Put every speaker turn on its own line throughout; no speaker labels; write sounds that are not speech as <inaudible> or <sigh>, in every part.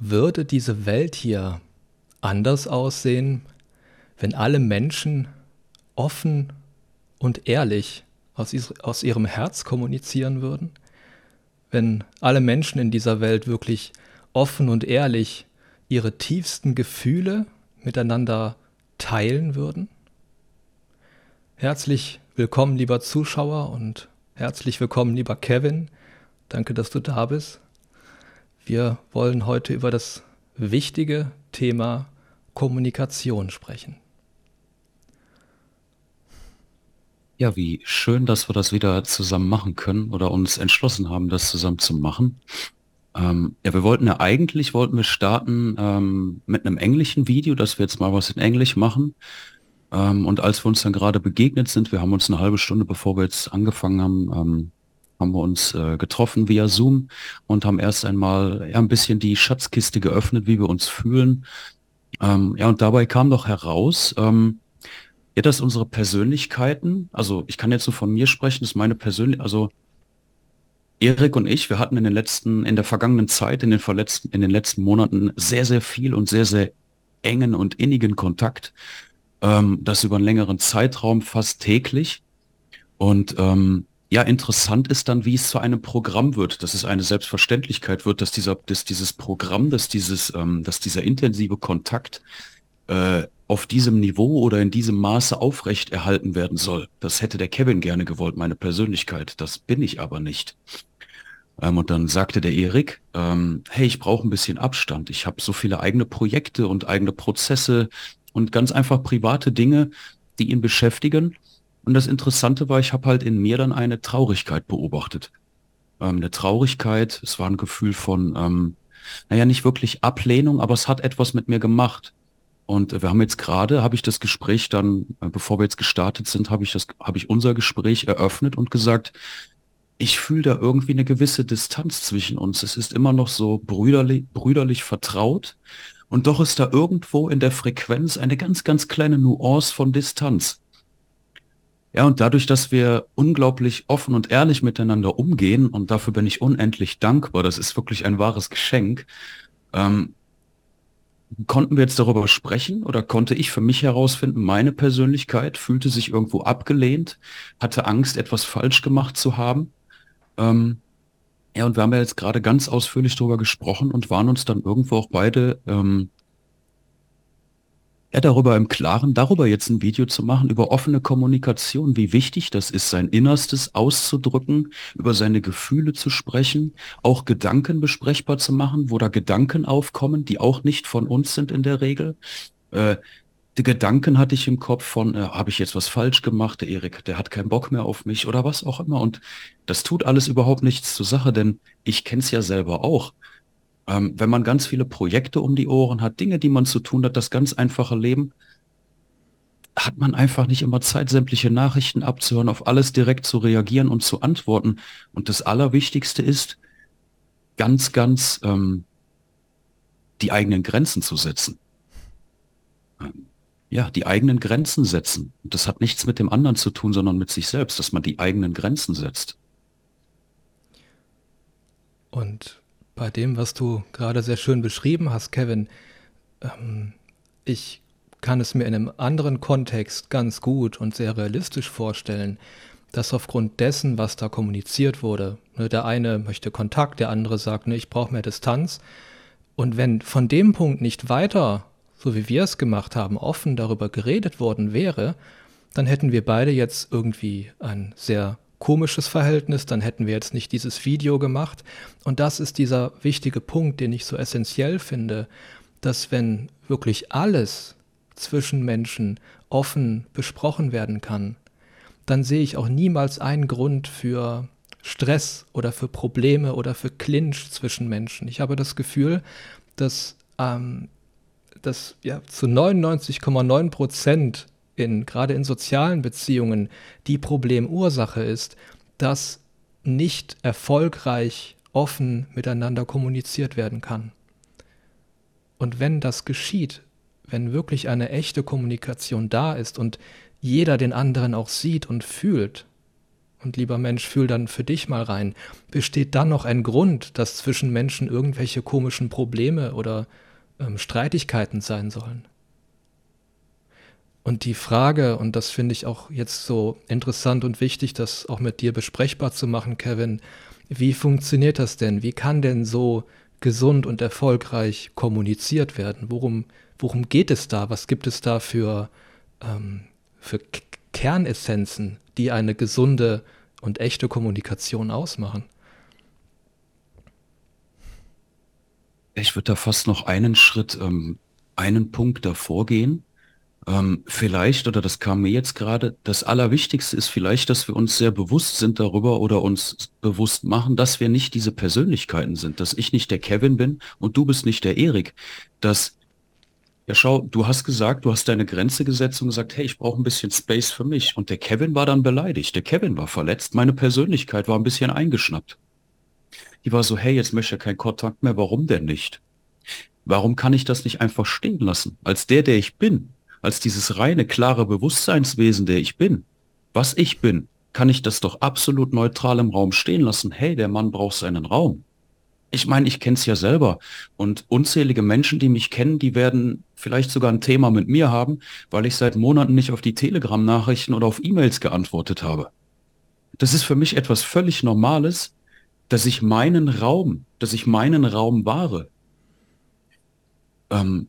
Würde diese Welt hier anders aussehen, wenn alle Menschen offen und ehrlich aus, aus ihrem Herz kommunizieren würden? Wenn alle Menschen in dieser Welt wirklich offen und ehrlich ihre tiefsten Gefühle miteinander teilen würden? Herzlich willkommen, lieber Zuschauer, und herzlich willkommen, lieber Kevin. Danke, dass du da bist. Wir wollen heute über das wichtige Thema Kommunikation sprechen.
Ja, wie schön, dass wir das wieder zusammen machen können oder uns entschlossen haben, das zusammen zu machen. Ähm, ja, wir wollten ja eigentlich, wollten wir starten ähm, mit einem englischen Video, dass wir jetzt mal was in Englisch machen. Ähm, und als wir uns dann gerade begegnet sind, wir haben uns eine halbe Stunde, bevor wir jetzt angefangen haben, ähm, haben wir uns äh, getroffen via Zoom und haben erst einmal ja, ein bisschen die Schatzkiste geöffnet, wie wir uns fühlen. Ähm, ja, und dabei kam doch heraus, ähm, ja, dass unsere Persönlichkeiten, also ich kann jetzt nur von mir sprechen, dass meine Persönlichkeit, also Erik und ich, wir hatten in den letzten, in der vergangenen Zeit, in den verletzten, in den letzten Monaten sehr, sehr viel und sehr, sehr engen und innigen Kontakt. Ähm, das über einen längeren Zeitraum fast täglich. Und ähm, ja, interessant ist dann, wie es zu einem Programm wird, dass es eine Selbstverständlichkeit wird, dass dieser, dass dieses Programm, dass dieses, ähm, dass dieser intensive Kontakt äh, auf diesem Niveau oder in diesem Maße aufrecht erhalten werden soll. Das hätte der Kevin gerne gewollt, meine Persönlichkeit. Das bin ich aber nicht. Ähm, und dann sagte der Erik, ähm, hey, ich brauche ein bisschen Abstand. Ich habe so viele eigene Projekte und eigene Prozesse und ganz einfach private Dinge, die ihn beschäftigen. Und das Interessante war, ich habe halt in mir dann eine Traurigkeit beobachtet. Ähm, eine Traurigkeit, es war ein Gefühl von, ähm, naja, nicht wirklich Ablehnung, aber es hat etwas mit mir gemacht. Und wir haben jetzt gerade, habe ich das Gespräch dann, äh, bevor wir jetzt gestartet sind, habe ich das, habe ich unser Gespräch eröffnet und gesagt, ich fühle da irgendwie eine gewisse Distanz zwischen uns. Es ist immer noch so brüderlich, brüderlich vertraut. Und doch ist da irgendwo in der Frequenz eine ganz, ganz kleine Nuance von Distanz. Ja, und dadurch, dass wir unglaublich offen und ehrlich miteinander umgehen, und dafür bin ich unendlich dankbar, das ist wirklich ein wahres Geschenk, ähm, konnten wir jetzt darüber sprechen oder konnte ich für mich herausfinden, meine Persönlichkeit fühlte sich irgendwo abgelehnt, hatte Angst, etwas falsch gemacht zu haben. Ähm, ja, und wir haben ja jetzt gerade ganz ausführlich darüber gesprochen und waren uns dann irgendwo auch beide ähm, ja, darüber im Klaren, darüber jetzt ein Video zu machen, über offene Kommunikation, wie wichtig das ist, sein Innerstes auszudrücken, über seine Gefühle zu sprechen, auch Gedanken besprechbar zu machen, wo da Gedanken aufkommen, die auch nicht von uns sind in der Regel. Äh, die Gedanken hatte ich im Kopf von, äh, habe ich jetzt was falsch gemacht, der Erik, der hat keinen Bock mehr auf mich oder was auch immer. Und das tut alles überhaupt nichts zur Sache, denn ich kenne es ja selber auch. Ähm, wenn man ganz viele Projekte um die Ohren hat, Dinge, die man zu tun hat, das ganz einfache Leben, hat man einfach nicht immer Zeit, sämtliche Nachrichten abzuhören, auf alles direkt zu reagieren und zu antworten. Und das Allerwichtigste ist, ganz, ganz ähm, die eigenen Grenzen zu setzen. Ähm, ja, die eigenen Grenzen setzen. Und das hat nichts mit dem anderen zu tun, sondern mit sich selbst, dass man die eigenen Grenzen setzt.
Und bei dem, was du gerade sehr schön beschrieben hast, Kevin, ähm, ich kann es mir in einem anderen Kontext ganz gut und sehr realistisch vorstellen, dass aufgrund dessen, was da kommuniziert wurde, ne, der eine möchte Kontakt, der andere sagt, ne, ich brauche mehr Distanz. Und wenn von dem Punkt nicht weiter, so wie wir es gemacht haben, offen darüber geredet worden wäre, dann hätten wir beide jetzt irgendwie ein sehr komisches Verhältnis, dann hätten wir jetzt nicht dieses Video gemacht. Und das ist dieser wichtige Punkt, den ich so essentiell finde, dass wenn wirklich alles zwischen Menschen offen besprochen werden kann, dann sehe ich auch niemals einen Grund für Stress oder für Probleme oder für Clinch zwischen Menschen. Ich habe das Gefühl, dass, ähm, dass ja, zu 99,9 Prozent in, gerade in sozialen Beziehungen die Problemursache ist, dass nicht erfolgreich offen miteinander kommuniziert werden kann. Und wenn das geschieht, wenn wirklich eine echte Kommunikation da ist und jeder den anderen auch sieht und fühlt, Und lieber Mensch, fühl dann für dich mal rein. Besteht dann noch ein Grund, dass zwischen Menschen irgendwelche komischen Probleme oder ähm, Streitigkeiten sein sollen? Und die Frage, und das finde ich auch jetzt so interessant und wichtig, das auch mit dir besprechbar zu machen, Kevin, wie funktioniert das denn? Wie kann denn so gesund und erfolgreich kommuniziert werden? Worum, worum geht es da? Was gibt es da für, ähm, für Kernessenzen, die eine gesunde und echte Kommunikation ausmachen?
Ich würde da fast noch einen Schritt, ähm, einen Punkt davor gehen. Ähm, vielleicht, oder das kam mir jetzt gerade, das Allerwichtigste ist vielleicht, dass wir uns sehr bewusst sind darüber oder uns bewusst machen, dass wir nicht diese Persönlichkeiten sind, dass ich nicht der Kevin bin und du bist nicht der Erik. Dass, ja schau, du hast gesagt, du hast deine Grenze gesetzt und gesagt, hey, ich brauche ein bisschen Space für mich. Und der Kevin war dann beleidigt, der Kevin war verletzt, meine Persönlichkeit war ein bisschen eingeschnappt. Die war so, hey, jetzt möchte er keinen Kontakt mehr, warum denn nicht? Warum kann ich das nicht einfach stehen lassen? Als der, der ich bin, als dieses reine, klare Bewusstseinswesen, der ich bin, was ich bin, kann ich das doch absolut neutral im Raum stehen lassen. Hey, der Mann braucht seinen Raum. Ich meine, ich kenne es ja selber. Und unzählige Menschen, die mich kennen, die werden vielleicht sogar ein Thema mit mir haben, weil ich seit Monaten nicht auf die Telegram-Nachrichten oder auf E-Mails geantwortet habe. Das ist für mich etwas völlig Normales, dass ich meinen Raum, dass ich meinen Raum wahre. Ähm,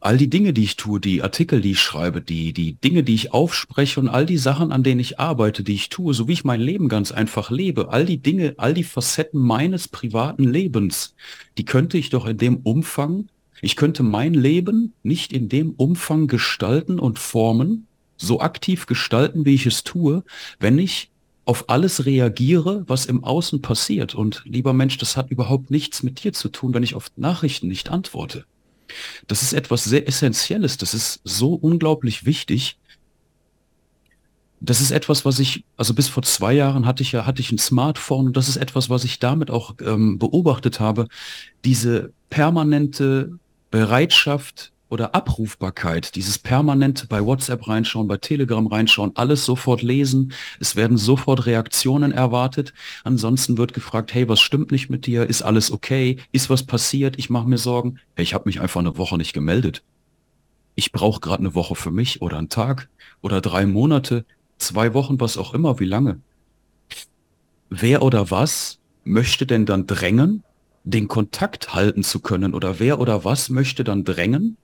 all die Dinge, die ich tue, die Artikel, die ich schreibe, die, die Dinge, die ich aufspreche und all die Sachen, an denen ich arbeite, die ich tue, so wie ich mein Leben ganz einfach lebe, all die Dinge, all die Facetten meines privaten Lebens, die könnte ich doch in dem Umfang, ich könnte mein Leben nicht in dem Umfang gestalten und formen, so aktiv gestalten, wie ich es tue, wenn ich auf alles reagiere, was im Außen passiert. Und lieber Mensch, das hat überhaupt nichts mit dir zu tun, wenn ich auf Nachrichten nicht antworte. Das ist etwas sehr Essentielles. Das ist so unglaublich wichtig. Das ist etwas, was ich, also bis vor zwei Jahren hatte ich ja, hatte ich ein Smartphone und das ist etwas, was ich damit auch ähm, beobachtet habe. Diese permanente Bereitschaft, oder Abrufbarkeit, dieses permanent bei WhatsApp reinschauen, bei Telegram reinschauen, alles sofort lesen, es werden sofort Reaktionen erwartet. Ansonsten wird gefragt, hey, was stimmt nicht mit dir? Ist alles okay? Ist was passiert? Ich mache mir Sorgen. Hey, ich habe mich einfach eine Woche nicht gemeldet. Ich brauche gerade eine Woche für mich oder einen Tag oder drei Monate, zwei Wochen, was auch immer, wie lange. Wer oder was möchte denn dann drängen, den Kontakt halten zu können oder wer oder was möchte dann drängen,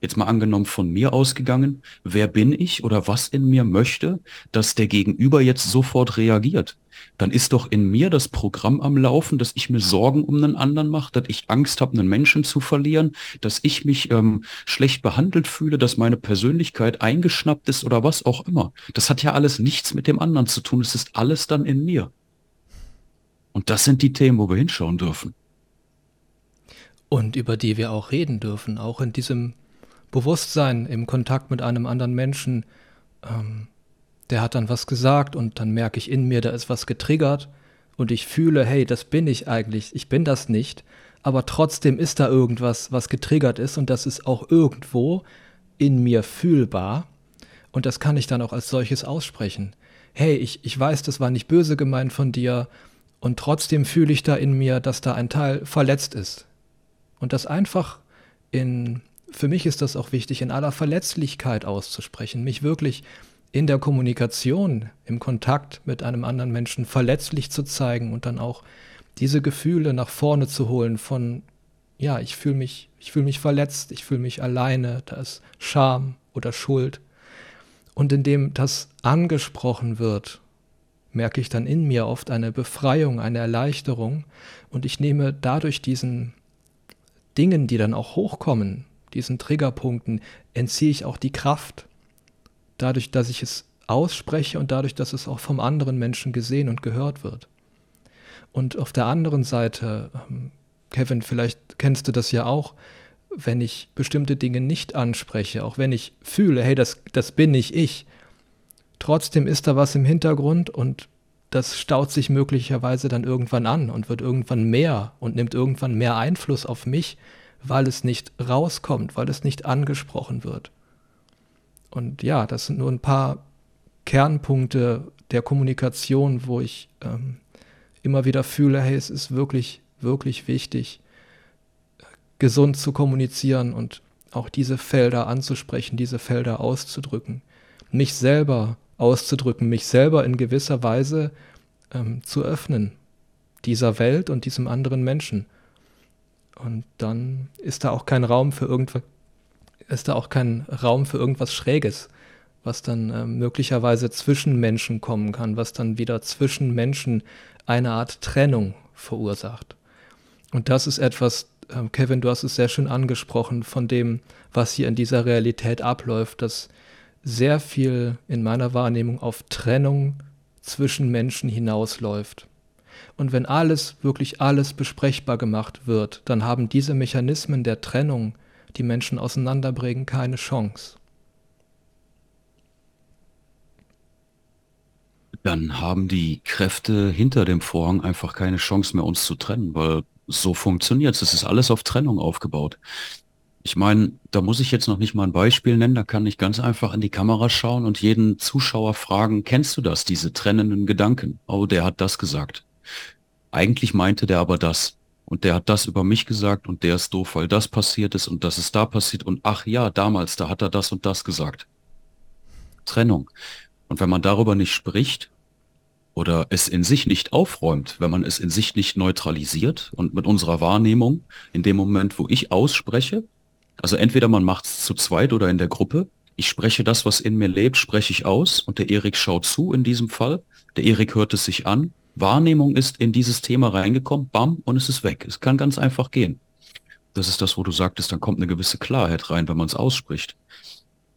jetzt mal angenommen von mir ausgegangen, wer bin ich oder was in mir möchte, dass der Gegenüber jetzt sofort reagiert. Dann ist doch in mir das Programm am Laufen, dass ich mir Sorgen um einen anderen mache, dass ich Angst habe, einen Menschen zu verlieren, dass ich mich ähm, schlecht behandelt fühle, dass meine Persönlichkeit eingeschnappt ist oder was auch immer. Das hat ja alles nichts mit dem anderen zu tun. Es ist alles dann in mir. Und das sind die Themen, wo wir hinschauen dürfen.
Und über die wir auch reden dürfen, auch in diesem Bewusstsein im Kontakt mit einem anderen Menschen, ähm, der hat dann was gesagt und dann merke ich in mir, da ist was getriggert und ich fühle, hey, das bin ich eigentlich, ich bin das nicht, aber trotzdem ist da irgendwas, was getriggert ist und das ist auch irgendwo in mir fühlbar und das kann ich dann auch als solches aussprechen. Hey, ich, ich weiß, das war nicht böse gemeint von dir und trotzdem fühle ich da in mir, dass da ein Teil verletzt ist. Und das einfach in für mich ist das auch wichtig, in aller Verletzlichkeit auszusprechen, mich wirklich in der Kommunikation, im Kontakt mit einem anderen Menschen verletzlich zu zeigen und dann auch diese Gefühle nach vorne zu holen von, ja, ich fühle mich, ich fühle mich verletzt, ich fühle mich alleine, da ist Scham oder Schuld. Und indem das angesprochen wird, merke ich dann in mir oft eine Befreiung, eine Erleichterung und ich nehme dadurch diesen Dingen, die dann auch hochkommen, diesen Triggerpunkten entziehe ich auch die Kraft. Dadurch, dass ich es ausspreche und dadurch, dass es auch vom anderen Menschen gesehen und gehört wird. Und auf der anderen Seite, ähm, Kevin, vielleicht kennst du das ja auch, wenn ich bestimmte Dinge nicht anspreche, auch wenn ich fühle, hey, das, das bin nicht ich, trotzdem ist da was im Hintergrund und das staut sich möglicherweise dann irgendwann an und wird irgendwann mehr und nimmt irgendwann mehr Einfluss auf mich weil es nicht rauskommt, weil es nicht angesprochen wird. Und ja, das sind nur ein paar Kernpunkte der Kommunikation, wo ich ähm, immer wieder fühle, hey, es ist wirklich, wirklich wichtig, gesund zu kommunizieren und auch diese Felder anzusprechen, diese Felder auszudrücken, mich selber auszudrücken, mich selber in gewisser Weise ähm, zu öffnen, dieser Welt und diesem anderen Menschen. Und dann ist da auch kein Raum für irgendwas, ist da auch kein Raum für irgendwas Schräges, was dann äh, möglicherweise zwischen Menschen kommen kann, was dann wieder zwischen Menschen eine Art Trennung verursacht. Und das ist etwas, äh, Kevin, du hast es sehr schön angesprochen, von dem, was hier in dieser Realität abläuft, dass sehr viel in meiner Wahrnehmung auf Trennung zwischen Menschen hinausläuft. Und wenn alles, wirklich alles besprechbar gemacht wird, dann haben diese Mechanismen der Trennung, die Menschen auseinanderbringen, keine Chance.
Dann haben die Kräfte hinter dem Vorhang einfach keine Chance mehr, uns zu trennen, weil so funktioniert es. Es ist alles auf Trennung aufgebaut. Ich meine, da muss ich jetzt noch nicht mal ein Beispiel nennen, da kann ich ganz einfach in die Kamera schauen und jeden Zuschauer fragen, kennst du das, diese trennenden Gedanken? Oh, der hat das gesagt. Eigentlich meinte der aber das. Und der hat das über mich gesagt und der ist doof, weil das passiert ist und das ist da passiert und ach ja, damals, da hat er das und das gesagt. Trennung. Und wenn man darüber nicht spricht, oder es in sich nicht aufräumt, wenn man es in sich nicht neutralisiert und mit unserer Wahrnehmung in dem Moment, wo ich ausspreche, also entweder man macht es zu zweit oder in der Gruppe, ich spreche das, was in mir lebt, spreche ich aus und der Erik schaut zu in diesem Fall, der Erik hört es sich an, Wahrnehmung ist in dieses Thema reingekommen, bam, und es ist weg. Es kann ganz einfach gehen. Das ist das, wo du sagtest, dann kommt eine gewisse Klarheit rein, wenn man es ausspricht.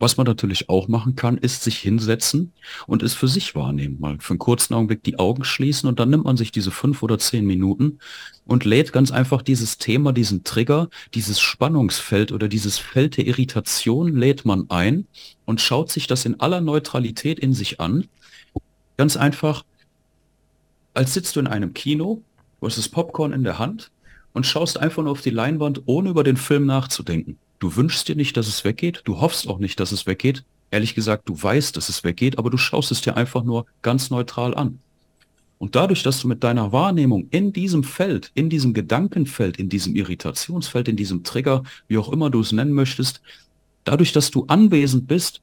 Was man natürlich auch machen kann, ist sich hinsetzen und es für sich wahrnehmen. Mal für einen kurzen Augenblick die Augen schließen und dann nimmt man sich diese fünf oder zehn Minuten und lädt ganz einfach dieses Thema, diesen Trigger, dieses Spannungsfeld oder dieses Feld der Irritation lädt man ein und schaut sich das in aller Neutralität in sich an. Ganz einfach, als sitzt du in einem Kino, du hast das Popcorn in der Hand und schaust einfach nur auf die Leinwand, ohne über den Film nachzudenken. Du wünschst dir nicht, dass es weggeht. Du hoffst auch nicht, dass es weggeht. Ehrlich gesagt, du weißt, dass es weggeht, aber du schaust es dir einfach nur ganz neutral an. Und dadurch, dass du mit deiner Wahrnehmung in diesem Feld, in diesem Gedankenfeld, in diesem Irritationsfeld, in diesem Trigger, wie auch immer du es nennen möchtest, dadurch, dass du anwesend bist,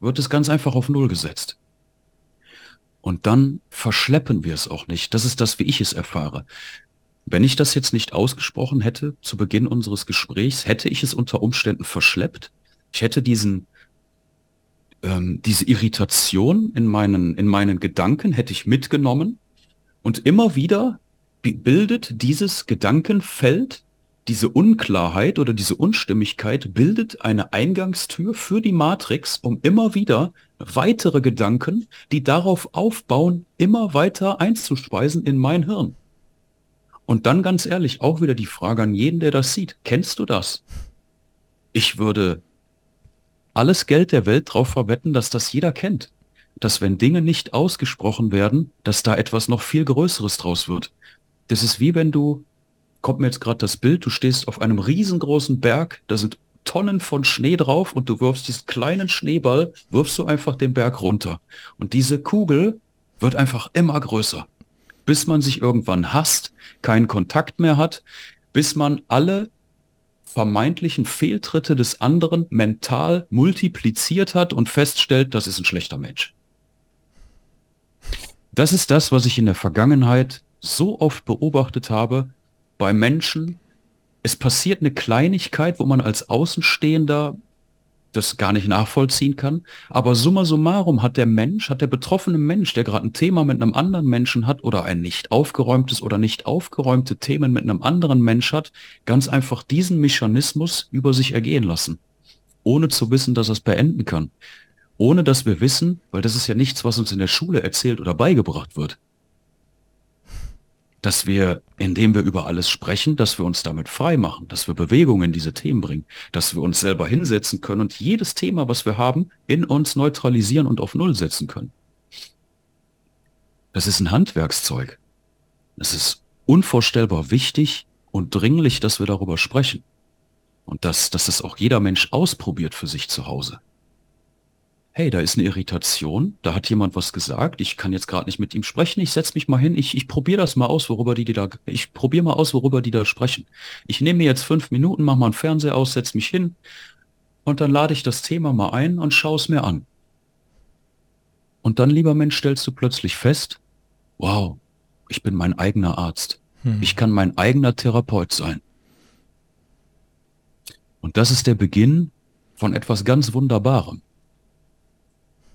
wird es ganz einfach auf Null gesetzt. Und dann verschleppen wir es auch nicht. Das ist das, wie ich es erfahre. Wenn ich das jetzt nicht ausgesprochen hätte zu Beginn unseres Gesprächs, hätte ich es unter Umständen verschleppt. Ich hätte diesen, ähm, diese Irritation in meinen, in meinen Gedanken hätte ich mitgenommen und immer wieder bildet dieses Gedankenfeld, diese Unklarheit oder diese Unstimmigkeit bildet eine Eingangstür für die Matrix, um immer wieder weitere Gedanken, die darauf aufbauen, immer weiter einzuspeisen in mein Hirn. Und dann ganz ehrlich, auch wieder die Frage an jeden, der das sieht. Kennst du das? Ich würde alles Geld der Welt darauf verwetten, dass das jeder kennt. Dass wenn Dinge nicht ausgesprochen werden, dass da etwas noch viel Größeres draus wird. Das ist wie wenn du, kommt mir jetzt gerade das Bild, du stehst auf einem riesengroßen Berg, da sind Tonnen von Schnee drauf und du wirfst diesen kleinen Schneeball, wirfst du einfach den Berg runter. Und diese Kugel wird einfach immer größer bis man sich irgendwann hasst, keinen Kontakt mehr hat, bis man alle vermeintlichen Fehltritte des anderen mental multipliziert hat und feststellt, das ist ein schlechter Mensch. Das ist das, was ich in der Vergangenheit so oft beobachtet habe bei Menschen. Es passiert eine Kleinigkeit, wo man als Außenstehender das gar nicht nachvollziehen kann. Aber summa summarum hat der Mensch, hat der betroffene Mensch, der gerade ein Thema mit einem anderen Menschen hat oder ein nicht aufgeräumtes oder nicht aufgeräumte Themen mit einem anderen Mensch hat, ganz einfach diesen Mechanismus über sich ergehen lassen, ohne zu wissen, dass er es beenden kann. Ohne dass wir wissen, weil das ist ja nichts, was uns in der Schule erzählt oder beigebracht wird dass wir, indem wir über alles sprechen, dass wir uns damit frei machen, dass wir Bewegung in diese Themen bringen, dass wir uns selber hinsetzen können und jedes Thema, was wir haben, in uns neutralisieren und auf Null setzen können. Das ist ein Handwerkszeug. Es ist unvorstellbar wichtig und dringlich, dass wir darüber sprechen. Und dass, dass es auch jeder Mensch ausprobiert für sich zu Hause. Hey, da ist eine Irritation, da hat jemand was gesagt, ich kann jetzt gerade nicht mit ihm sprechen, ich setze mich mal hin, ich, ich probiere das mal aus, worüber die, die da, ich probiere mal aus, worüber die da sprechen. Ich nehme mir jetzt fünf Minuten, mache mal einen Fernseher aus, setze mich hin und dann lade ich das Thema mal ein und schaue es mir an. Und dann, lieber Mensch, stellst du plötzlich fest, wow, ich bin mein eigener Arzt. Hm. Ich kann mein eigener Therapeut sein. Und das ist der Beginn von etwas ganz Wunderbarem.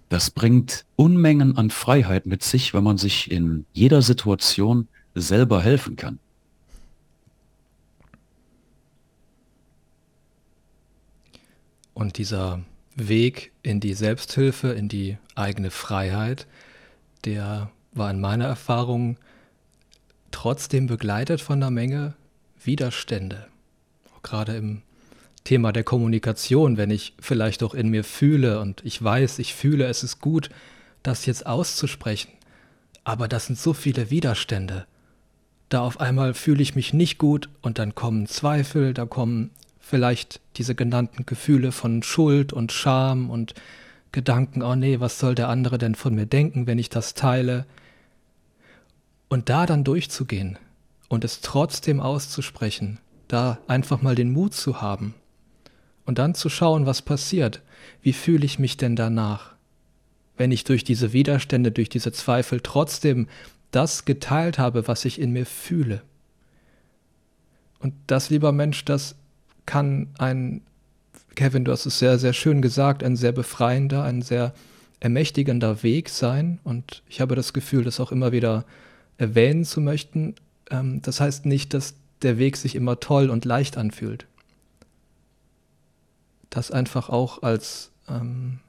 Das bringt Unmengen an Freiheit mit sich, wenn man sich in jeder Situation selber helfen kann.
Und dieser Weg in die Selbsthilfe, in die eigene Freiheit, der war in meiner Erfahrung trotzdem begleitet von einer Menge Widerstände. Gerade im Thema der Kommunikation, wenn ich vielleicht auch in mir fühle und ich weiß, ich fühle, es ist gut, das jetzt auszusprechen. Aber das sind so viele Widerstände. Da auf einmal fühle ich mich nicht gut und dann kommen Zweifel, da kommen vielleicht diese genannten Gefühle von Schuld und Scham und Gedanken, oh nee, was soll der andere denn von mir denken, wenn ich das teile? Und da dann durchzugehen und es trotzdem auszusprechen, da einfach mal den Mut zu haben und dann zu schauen, was passiert. Wie fühle ich mich denn danach? Wenn ich durch diese Widerstände, durch diese Zweifel trotzdem das geteilt habe, was ich in mir fühle. Und das, lieber Mensch, das kann ein, Kevin, du hast es sehr, sehr schön gesagt, ein sehr befreiender, ein sehr ermächtigender Weg sein. Und ich habe das Gefühl, das auch immer wieder erwähnen zu möchten. Ähm, das heißt nicht, dass der Weg sich immer toll und leicht anfühlt das einfach auch als, ähm,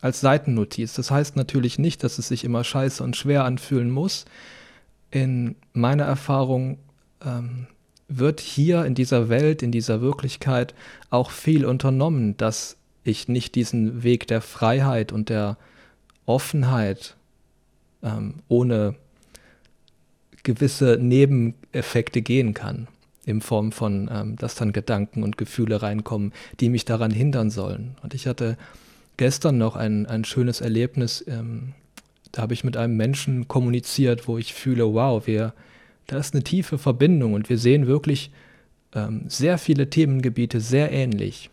als Seitennotiz. Das heißt natürlich nicht, dass es sich immer scheiße und schwer anfühlen muss. In meiner Erfahrung ähm, wird hier in dieser Welt, in dieser Wirklichkeit auch viel unternommen, dass ich nicht diesen Weg der Freiheit und der Offenheit ähm, ohne gewisse Nebeneffekte gehen kann in Form von, ähm, dass dann Gedanken und Gefühle reinkommen, die mich daran hindern sollen. Und ich hatte gestern noch ein, ein schönes Erlebnis, ähm, da habe ich mit einem Menschen kommuniziert, wo ich fühle, wow, wir, da ist eine tiefe Verbindung und wir sehen wirklich ähm, sehr viele Themengebiete sehr ähnlich.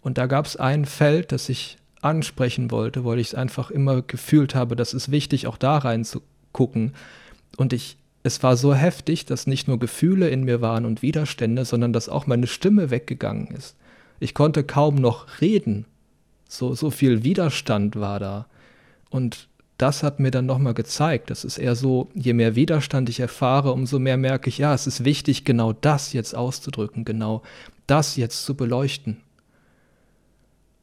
Und da gab es ein Feld, das ich ansprechen wollte, weil ich es einfach immer gefühlt habe, dass es wichtig, auch da reinzugucken. Und ich es war so heftig, dass nicht nur Gefühle in mir waren und Widerstände, sondern dass auch meine Stimme weggegangen ist. Ich konnte kaum noch reden. So, so viel Widerstand war da. Und das hat mir dann nochmal gezeigt, das ist eher so, je mehr Widerstand ich erfahre, umso mehr merke ich, ja, es ist wichtig, genau das jetzt auszudrücken, genau das jetzt zu beleuchten.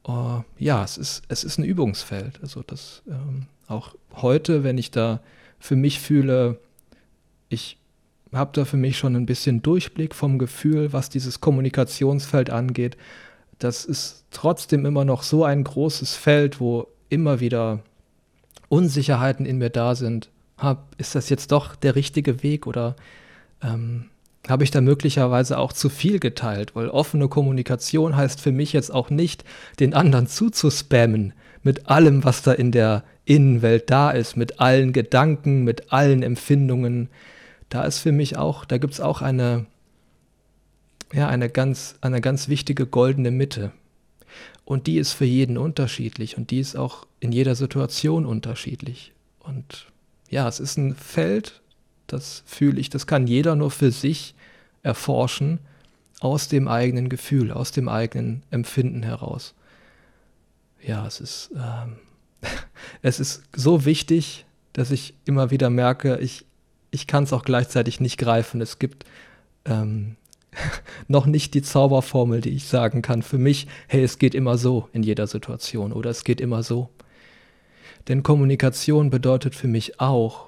Uh, ja, es ist, es ist ein Übungsfeld. Also das ähm, auch heute, wenn ich da für mich fühle, ich habe da für mich schon ein bisschen Durchblick vom Gefühl, was dieses Kommunikationsfeld angeht. Das ist trotzdem immer noch so ein großes Feld, wo immer wieder Unsicherheiten in mir da sind. Hab, ist das jetzt doch der richtige Weg oder ähm, habe ich da möglicherweise auch zu viel geteilt? Weil offene Kommunikation heißt für mich jetzt auch nicht, den anderen zuzuspammen mit allem, was da in der Innenwelt da ist, mit allen Gedanken, mit allen Empfindungen da ist für mich auch, da gibt es auch eine, ja, eine ganz, eine ganz wichtige goldene Mitte. Und die ist für jeden unterschiedlich und die ist auch in jeder Situation unterschiedlich. Und ja, es ist ein Feld, das fühle ich, das kann jeder nur für sich erforschen, aus dem eigenen Gefühl, aus dem eigenen Empfinden heraus. Ja, es ist, ähm, <laughs> es ist so wichtig, dass ich immer wieder merke, ich, ich kann es auch gleichzeitig nicht greifen. Es gibt ähm, <laughs> noch nicht die Zauberformel, die ich sagen kann für mich, hey, es geht immer so in jeder Situation oder es geht immer so. Denn Kommunikation bedeutet für mich auch,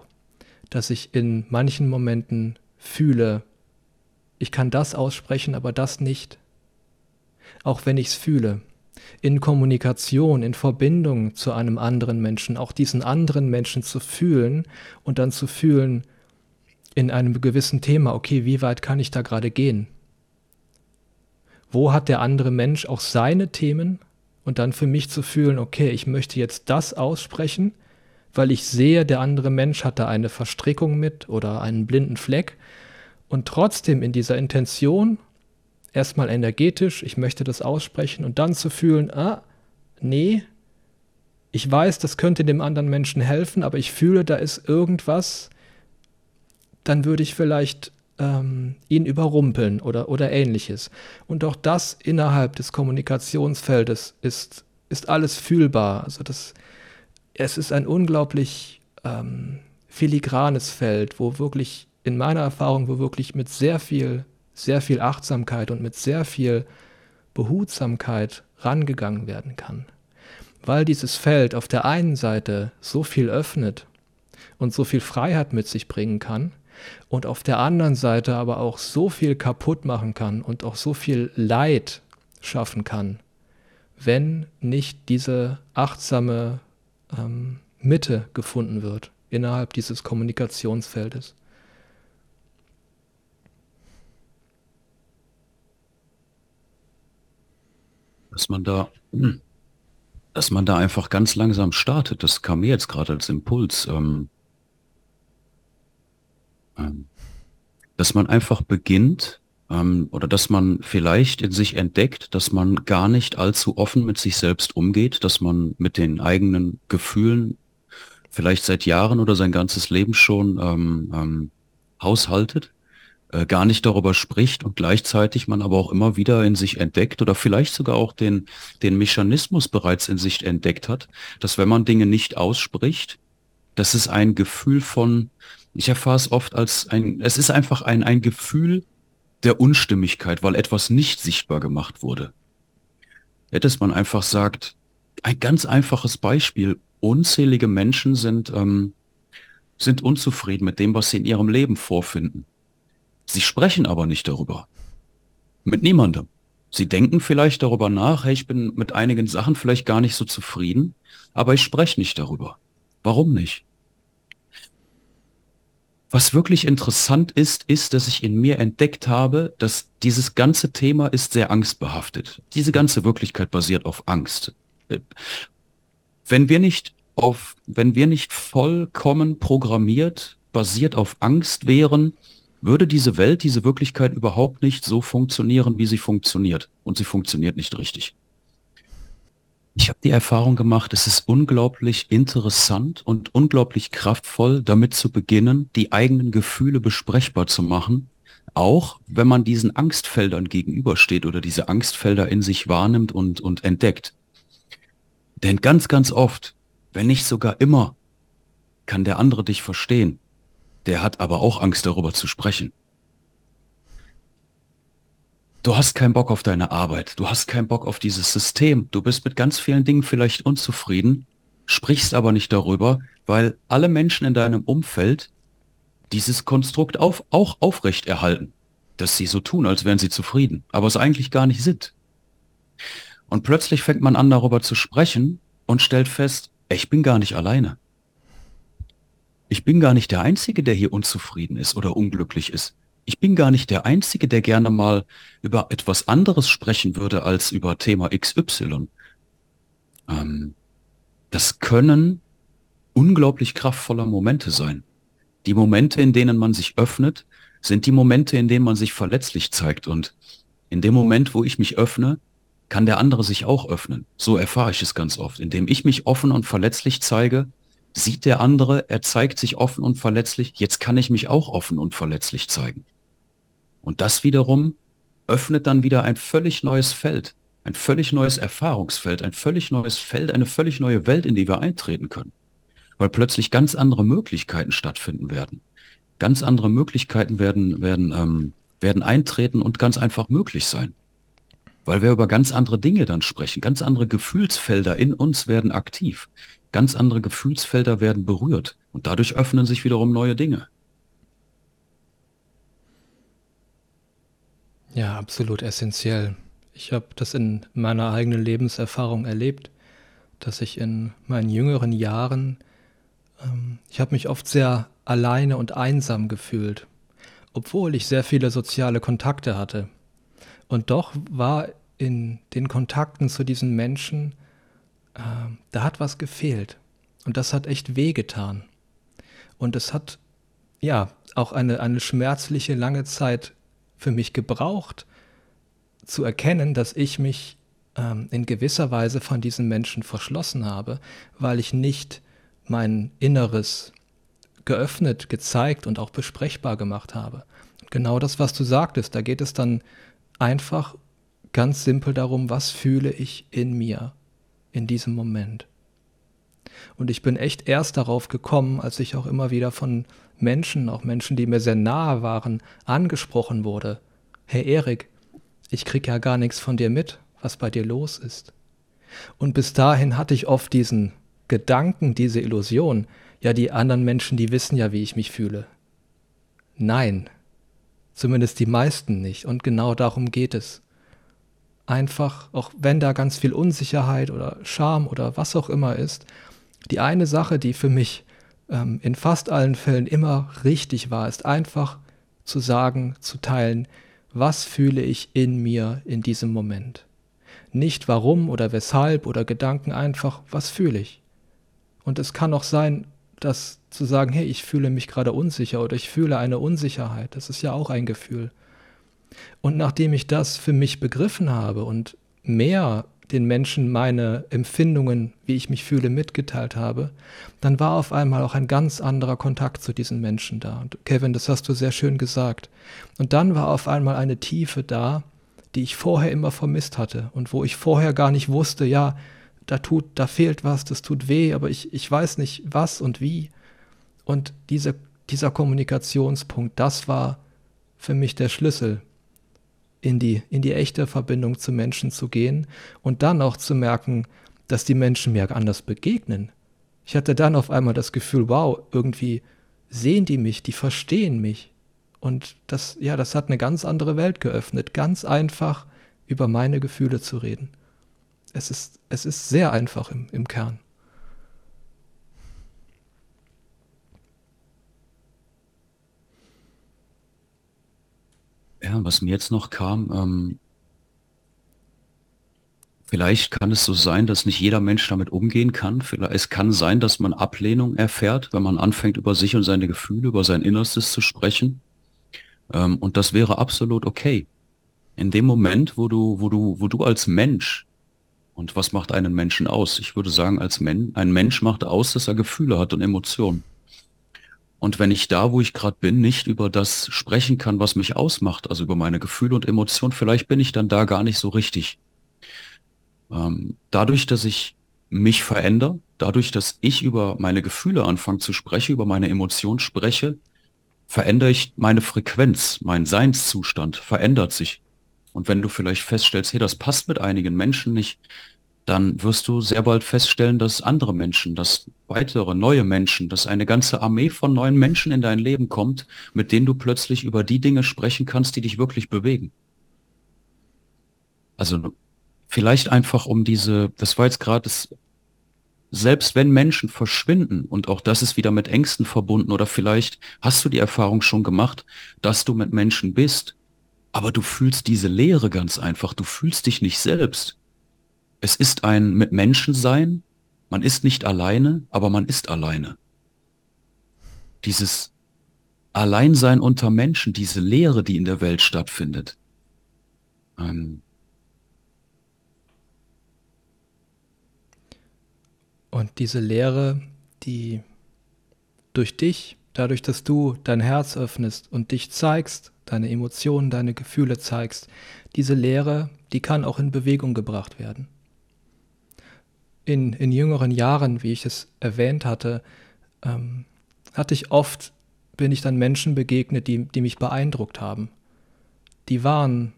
dass ich in manchen Momenten fühle, ich kann das aussprechen, aber das nicht. Auch wenn ich es fühle. In Kommunikation, in Verbindung zu einem anderen Menschen, auch diesen anderen Menschen zu fühlen und dann zu fühlen, in einem gewissen Thema, okay, wie weit kann ich da gerade gehen? Wo hat der andere Mensch auch seine Themen und dann für mich zu fühlen, okay, ich möchte jetzt das aussprechen, weil ich sehe, der andere Mensch hat da eine Verstrickung mit oder einen blinden Fleck und trotzdem in dieser Intention erstmal energetisch, ich möchte das aussprechen und dann zu fühlen, ah, nee, ich weiß, das könnte dem anderen Menschen helfen, aber ich fühle, da ist irgendwas, dann würde ich vielleicht ähm, ihn überrumpeln oder, oder ähnliches. Und auch das innerhalb des Kommunikationsfeldes ist, ist alles fühlbar. Also das, es ist ein unglaublich ähm, filigranes Feld, wo wirklich, in meiner Erfahrung, wo wirklich mit sehr viel, sehr viel Achtsamkeit und mit sehr viel Behutsamkeit rangegangen werden kann. Weil dieses Feld auf der einen Seite so viel öffnet und so viel Freiheit mit sich bringen kann, und auf der anderen Seite aber auch so viel kaputt machen kann und auch so viel Leid schaffen kann, wenn nicht diese achtsame ähm, Mitte gefunden wird innerhalb dieses Kommunikationsfeldes.
Dass man da, <clears throat> dass man da einfach ganz langsam startet, das kam mir jetzt gerade als Impuls. Ähm, dass man einfach beginnt ähm, oder dass man vielleicht in sich entdeckt, dass man gar nicht allzu offen mit sich selbst umgeht, dass man mit den eigenen Gefühlen vielleicht seit Jahren oder sein ganzes Leben schon ähm, ähm, haushaltet, äh, gar nicht darüber spricht und gleichzeitig man aber auch immer wieder in sich entdeckt oder vielleicht sogar auch den, den Mechanismus bereits in sich entdeckt hat, dass wenn man Dinge nicht ausspricht, dass es ein Gefühl von, ich erfahre es oft als ein, es ist einfach ein, ein Gefühl der Unstimmigkeit, weil etwas nicht sichtbar gemacht wurde. Ja, dass man einfach sagt, ein ganz einfaches Beispiel, unzählige Menschen sind, ähm, sind unzufrieden mit dem, was sie in ihrem Leben vorfinden. Sie sprechen aber nicht darüber. Mit niemandem. Sie denken vielleicht darüber nach, hey, ich bin mit einigen Sachen vielleicht gar nicht so zufrieden, aber ich spreche nicht darüber. Warum nicht? Was wirklich interessant ist, ist, dass ich in mir entdeckt habe, dass dieses ganze Thema ist sehr angstbehaftet. Diese ganze Wirklichkeit basiert auf Angst. Äh, wenn wir nicht auf, wenn wir nicht vollkommen programmiert, basiert auf Angst wären, würde diese Welt, diese Wirklichkeit überhaupt nicht so funktionieren, wie sie funktioniert. Und sie funktioniert nicht richtig. Ich habe die Erfahrung gemacht, es ist unglaublich interessant und unglaublich kraftvoll, damit zu beginnen, die eigenen Gefühle besprechbar zu machen, auch wenn man diesen Angstfeldern gegenübersteht oder diese Angstfelder in sich wahrnimmt und, und entdeckt. Denn ganz, ganz oft, wenn nicht sogar immer, kann der andere dich verstehen. Der hat aber auch Angst darüber zu sprechen. Du hast keinen Bock auf deine Arbeit, du hast keinen Bock auf dieses System, du bist mit ganz vielen Dingen vielleicht unzufrieden, sprichst aber nicht darüber, weil alle Menschen in deinem Umfeld dieses Konstrukt auf, auch aufrecht erhalten, dass sie so tun, als wären sie zufrieden, aber es eigentlich gar nicht sind. Und plötzlich fängt man an, darüber zu sprechen und stellt fest, ich bin gar nicht alleine. Ich bin gar nicht der Einzige, der hier unzufrieden ist oder unglücklich ist ich bin gar nicht der Einzige, der gerne mal über etwas anderes sprechen würde als über Thema XY. Ähm, das können unglaublich kraftvolle Momente sein. Die Momente, in denen man sich öffnet, sind die Momente, in denen man sich verletzlich zeigt. Und in dem Moment, wo ich mich öffne, kann der andere sich auch öffnen. So erfahre ich es ganz oft. Indem ich mich offen und verletzlich zeige, sieht der andere, er zeigt sich offen und verletzlich, jetzt kann ich mich auch offen und verletzlich zeigen. Und das wiederum öffnet dann wieder ein völlig neues Feld, ein völlig neues Erfahrungsfeld, ein völlig neues Feld, eine völlig neue Welt, in die wir eintreten können. Weil plötzlich ganz andere Möglichkeiten stattfinden werden. Ganz andere Möglichkeiten werden, werden, ähm, werden eintreten und ganz einfach möglich sein. Weil wir über ganz andere Dinge dann sprechen. Ganz andere Gefühlsfelder in uns werden aktiv. Ganz andere Gefühlsfelder werden berührt. Und dadurch öffnen sich wiederum neue Dinge.
Ja, absolut essentiell. Ich habe das in meiner eigenen Lebenserfahrung erlebt, dass ich in meinen jüngeren Jahren, ähm, ich habe mich oft sehr alleine und einsam gefühlt, obwohl ich sehr viele soziale Kontakte hatte. Und doch war in den Kontakten zu diesen Menschen, äh, da hat was gefehlt. Und das hat echt wehgetan. Und es hat, ja, auch eine, eine schmerzliche lange Zeit für mich gebraucht, zu erkennen, dass ich mich ähm, in gewisser Weise von diesen Menschen verschlossen habe, weil ich nicht mein Inneres geöffnet, gezeigt und auch besprechbar gemacht habe. Genau das, was du sagtest, da geht es dann einfach ganz simpel darum, was fühle ich in mir in diesem Moment. Und ich bin echt erst darauf gekommen, als ich auch immer wieder von Menschen, auch Menschen, die mir sehr nahe waren, angesprochen wurde. Hey Erik, ich krieg ja gar nichts von dir mit, was bei dir los ist. Und bis dahin hatte ich oft diesen Gedanken, diese Illusion, ja, die anderen Menschen, die wissen ja, wie ich mich fühle. Nein, zumindest die meisten nicht. Und genau darum geht es. Einfach, auch wenn da ganz viel Unsicherheit oder Scham oder was auch immer ist, die eine Sache, die für mich ähm, in fast allen Fällen immer richtig war, ist einfach zu sagen, zu teilen, was fühle ich in mir in diesem Moment. Nicht warum oder weshalb oder Gedanken, einfach, was fühle ich. Und es kann auch sein, dass zu sagen, hey, ich fühle mich gerade unsicher oder ich fühle eine Unsicherheit, das ist ja auch ein Gefühl. Und nachdem ich das für mich begriffen habe und mehr den Menschen meine Empfindungen, wie ich mich fühle, mitgeteilt habe, dann war auf einmal auch ein ganz anderer Kontakt zu diesen Menschen da. Und Kevin, das hast du sehr schön gesagt. Und dann war auf einmal eine Tiefe da, die ich vorher immer vermisst hatte und wo ich vorher gar nicht wusste, ja, da tut, da fehlt was, das tut weh, aber ich, ich weiß nicht was und wie. Und diese, dieser Kommunikationspunkt, das war für mich der Schlüssel in die, in die echte Verbindung zu Menschen zu gehen und dann auch zu merken, dass die Menschen mir anders begegnen. Ich hatte dann auf einmal das Gefühl, wow, irgendwie sehen die mich, die verstehen mich. Und das, ja, das hat eine ganz andere Welt geöffnet, ganz einfach über meine Gefühle zu reden. Es ist, es ist sehr einfach im, im Kern.
Ja, was mir jetzt noch kam, ähm, vielleicht kann es so sein, dass nicht jeder Mensch damit umgehen kann. Vielleicht, es kann sein, dass man Ablehnung erfährt, wenn man anfängt, über sich und seine Gefühle, über sein Innerstes zu sprechen. Ähm, und das wäre absolut okay. In dem Moment, wo du, wo du, wo du als Mensch, und was macht einen Menschen aus? Ich würde sagen, als Men ein Mensch macht aus, dass er Gefühle hat und Emotionen. Und wenn ich da, wo ich gerade bin, nicht über das sprechen kann, was mich ausmacht, also über meine Gefühle und Emotionen, vielleicht bin ich dann da gar nicht so richtig. Ähm, dadurch, dass ich mich verändere, dadurch, dass ich über meine Gefühle anfange zu sprechen, über meine Emotionen spreche, verändere ich meine Frequenz, mein Seinszustand verändert sich. Und wenn du vielleicht feststellst, hey, das passt mit einigen Menschen nicht, dann wirst du sehr bald feststellen, dass andere Menschen, dass weitere neue Menschen, dass eine ganze Armee von neuen Menschen in dein Leben kommt, mit denen du plötzlich über die Dinge sprechen kannst, die dich wirklich bewegen. Also vielleicht einfach um diese, das war jetzt gerade selbst wenn Menschen verschwinden, und auch das ist wieder mit Ängsten verbunden, oder vielleicht hast du die Erfahrung schon gemacht, dass du mit Menschen bist, aber du fühlst diese Leere ganz einfach, du fühlst dich nicht selbst. Es ist ein mit Menschen sein. Man ist nicht alleine, aber man ist alleine. Dieses Alleinsein unter Menschen, diese Leere, die in der Welt stattfindet. Ähm
Und diese Leere, die durch dich, dadurch, dass du dein Herz öffnest und dich zeigst, deine Emotionen, deine Gefühle zeigst, diese Leere, die kann auch in Bewegung gebracht werden in, in jüngeren Jahren, wie ich es erwähnt hatte, ähm, hatte ich oft, bin ich dann Menschen begegnet, die, die mich beeindruckt haben. Die waren,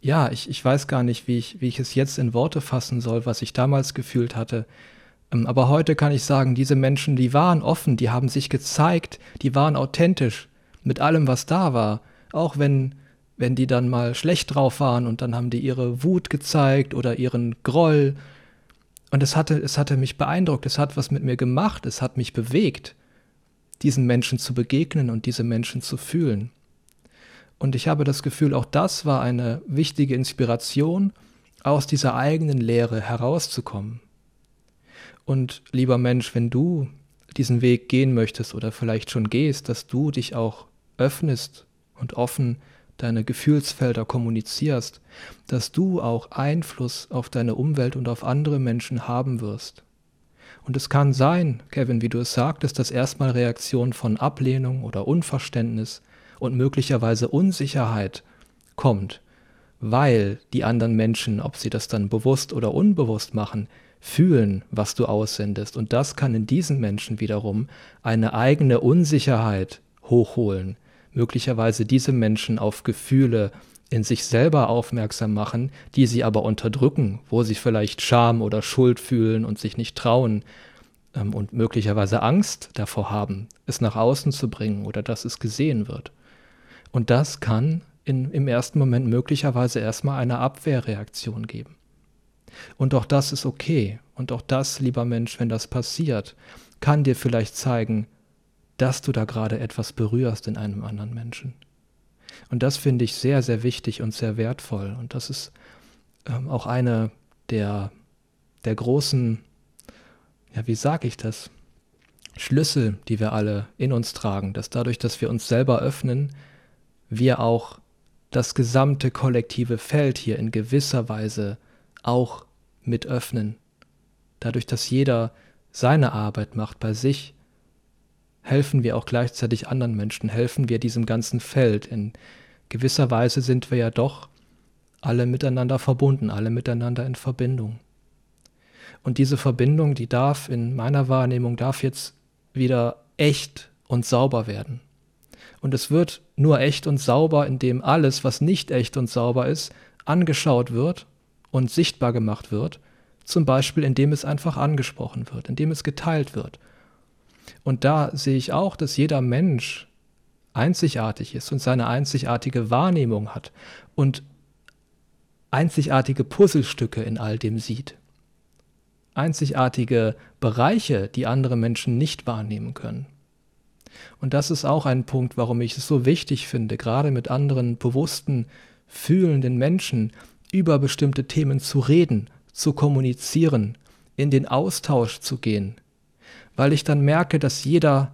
ja, ich, ich weiß gar nicht, wie ich, wie ich es jetzt in Worte fassen soll, was ich damals gefühlt hatte. Ähm, aber heute kann ich sagen, diese Menschen, die waren offen, die haben sich gezeigt, die waren authentisch mit allem, was da war. Auch wenn, wenn die dann mal schlecht drauf waren und dann haben die ihre Wut gezeigt oder ihren Groll und es hatte, es hatte mich beeindruckt, es hat was mit mir gemacht, es hat mich bewegt, diesen Menschen zu begegnen und diese Menschen zu fühlen. Und ich habe das Gefühl, auch das war eine wichtige Inspiration, aus dieser eigenen Lehre herauszukommen. Und lieber Mensch, wenn du diesen Weg gehen möchtest oder vielleicht schon gehst, dass du dich auch öffnest und offen deine Gefühlsfelder kommunizierst, dass du auch Einfluss auf deine Umwelt und auf andere Menschen haben wirst. Und es kann sein, Kevin, wie du es sagtest, dass erstmal Reaktionen von Ablehnung oder Unverständnis und möglicherweise Unsicherheit kommt, weil die anderen Menschen, ob sie das dann bewusst oder unbewusst machen, fühlen, was du aussendest. Und das kann in diesen Menschen wiederum eine eigene Unsicherheit hochholen, möglicherweise diese Menschen auf Gefühle in sich selber aufmerksam machen, die sie aber unterdrücken, wo sie vielleicht Scham oder Schuld fühlen und sich nicht trauen ähm, und möglicherweise Angst davor haben, es nach außen zu bringen oder dass es gesehen wird. Und das kann in, im ersten Moment möglicherweise erstmal eine Abwehrreaktion geben. Und auch das ist okay. Und auch das, lieber Mensch, wenn das passiert, kann dir vielleicht zeigen, dass du da gerade etwas berührst in einem anderen Menschen. Und das finde ich sehr, sehr wichtig und sehr wertvoll. Und das ist ähm, auch eine der, der großen, ja, wie sage ich das, Schlüssel, die wir alle in uns tragen, dass dadurch, dass wir uns selber öffnen, wir auch das gesamte kollektive Feld hier in gewisser Weise auch mit öffnen. Dadurch, dass jeder seine Arbeit macht bei sich, helfen wir auch gleichzeitig anderen Menschen, helfen wir diesem ganzen Feld. In gewisser Weise sind wir ja doch alle miteinander verbunden, alle miteinander in Verbindung. Und diese Verbindung, die darf in meiner Wahrnehmung, darf jetzt wieder echt und sauber werden. Und es wird nur echt und sauber, indem alles, was nicht echt und sauber ist, angeschaut wird und sichtbar gemacht wird, zum Beispiel indem es einfach angesprochen wird, indem es geteilt wird. Und da sehe ich auch, dass jeder Mensch einzigartig ist und seine einzigartige Wahrnehmung hat und einzigartige Puzzlestücke in all dem sieht. Einzigartige Bereiche, die andere Menschen nicht wahrnehmen können. Und das ist auch ein Punkt, warum ich es so wichtig finde, gerade mit anderen bewussten, fühlenden Menschen über bestimmte Themen zu reden, zu kommunizieren, in den Austausch zu gehen, weil ich dann merke, dass jeder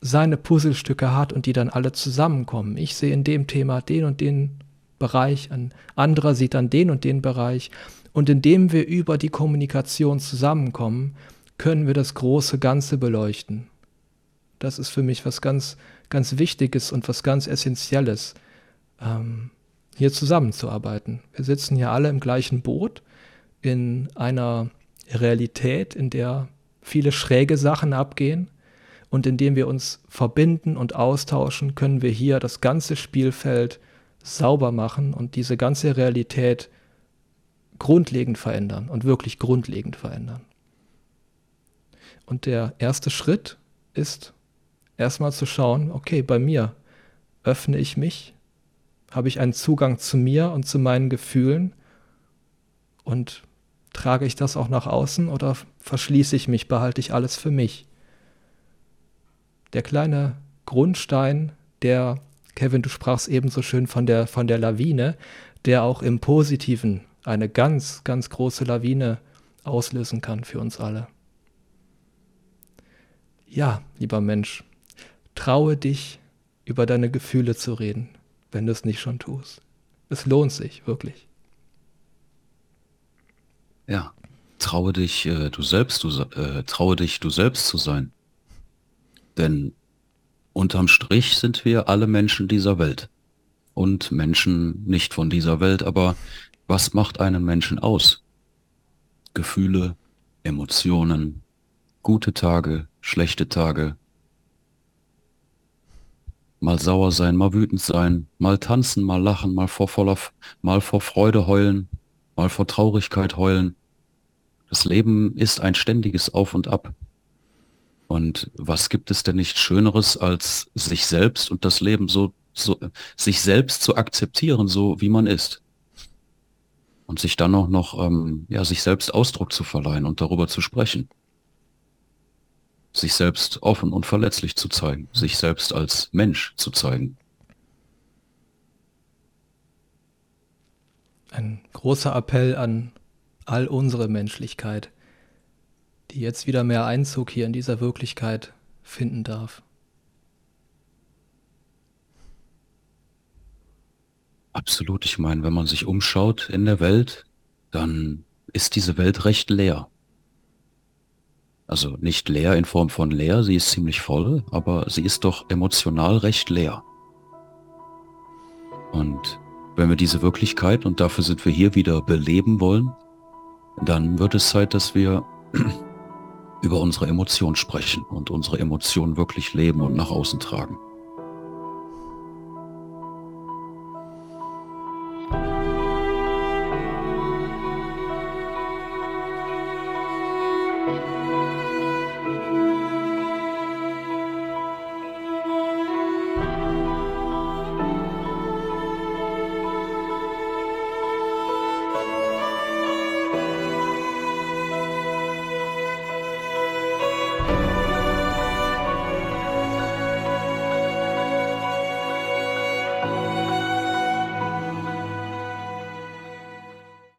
seine Puzzlestücke hat und die dann alle zusammenkommen. Ich sehe in dem Thema den und den Bereich, ein anderer sieht dann den und den Bereich. Und indem wir über die Kommunikation zusammenkommen, können wir das große Ganze beleuchten. Das ist für mich was ganz, ganz Wichtiges und was ganz Essentielles. Ähm, hier zusammenzuarbeiten. Wir sitzen hier alle im gleichen Boot in einer Realität, in der viele schräge Sachen abgehen und indem wir uns verbinden und austauschen, können wir hier das ganze Spielfeld sauber machen und diese ganze Realität grundlegend verändern und wirklich grundlegend verändern. Und der erste Schritt ist erstmal zu schauen, okay, bei mir öffne ich mich habe ich einen Zugang zu mir und zu meinen Gefühlen? Und trage ich das auch nach außen oder verschließe ich mich, behalte ich alles für mich? Der kleine Grundstein, der, Kevin, du sprachst eben so schön von der, von der Lawine, der auch im Positiven eine ganz, ganz große Lawine auslösen kann für uns alle. Ja, lieber Mensch, traue dich, über deine Gefühle zu reden wenn du es nicht schon tust. Es lohnt sich, wirklich.
Ja, traue dich, äh, du selbst, du, äh, traue dich, du selbst zu sein. Denn unterm Strich sind wir alle Menschen dieser Welt. Und Menschen nicht von dieser Welt, aber was macht einen Menschen aus? Gefühle, Emotionen, gute Tage, schlechte Tage, mal sauer sein, mal wütend sein, mal tanzen, mal lachen, mal vor voller, mal vor Freude heulen, mal vor Traurigkeit heulen. Das Leben ist ein ständiges Auf und Ab. Und was gibt es denn nicht Schöneres, als sich selbst und das Leben so, so, sich selbst zu akzeptieren, so wie man ist? Und sich dann auch noch, ähm, ja, sich selbst Ausdruck zu verleihen und darüber zu sprechen sich selbst offen und verletzlich zu zeigen, sich selbst als Mensch zu zeigen.
Ein großer Appell an all unsere Menschlichkeit, die jetzt wieder mehr Einzug hier in dieser Wirklichkeit finden darf.
Absolut. Ich meine, wenn man sich umschaut in der Welt, dann ist diese Welt recht leer. Also nicht leer in Form von leer, sie ist ziemlich voll, aber sie ist doch emotional recht leer. Und wenn wir diese Wirklichkeit, und dafür sind wir hier wieder beleben wollen, dann wird es Zeit, dass wir <clears throat> über unsere Emotionen sprechen und unsere Emotionen wirklich leben und nach außen tragen.